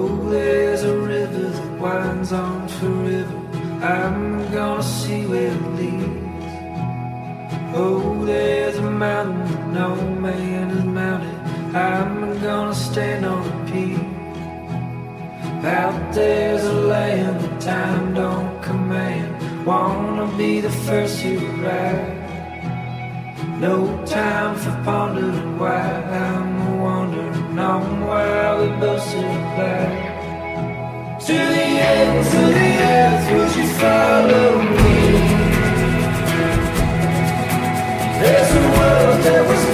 Oh, there's a river that winds on forever. I'm gonna see where it leads. Oh, there's a mountain that no man has mounted. I'm gonna stand on a peak. Out there's a land that time don't command. Wanna be the first to arrive. No time for pondering why I'm wandering on while we both To the ends of the earth, would you follow me? There's a world that was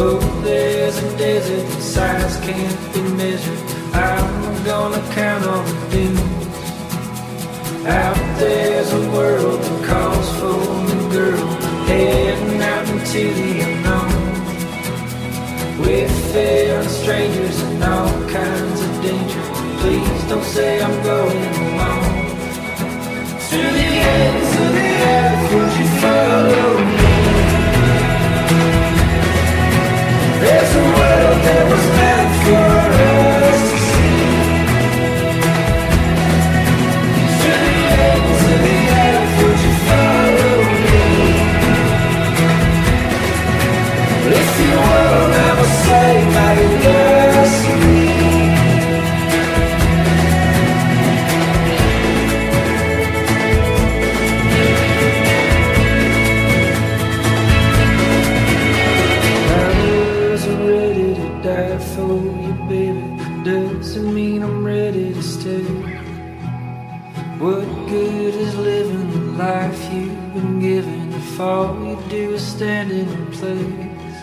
Oh, there's a desert that size can't be measured. I'm gonna count on the dunes. Out there's a world that calls for me, girl, heading out into the unknown. With and strangers and all kinds of danger. Please don't say I'm going What good is living the life you've been given if all you do is stand in place?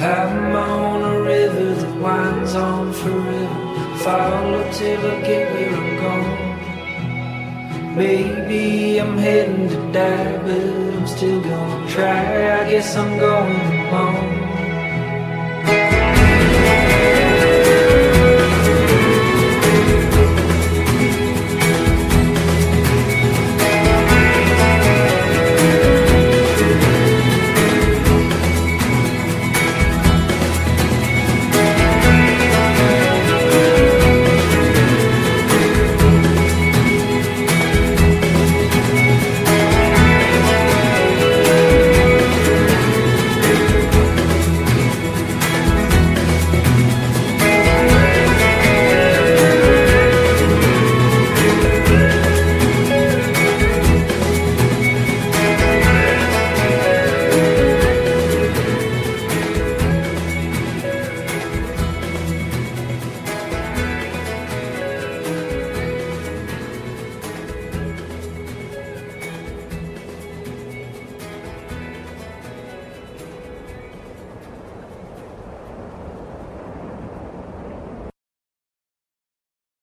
I'm on a river that winds on forever. Follow till I get where I'm going. Maybe I'm heading to die, but I'm still gonna try. I guess I'm going home.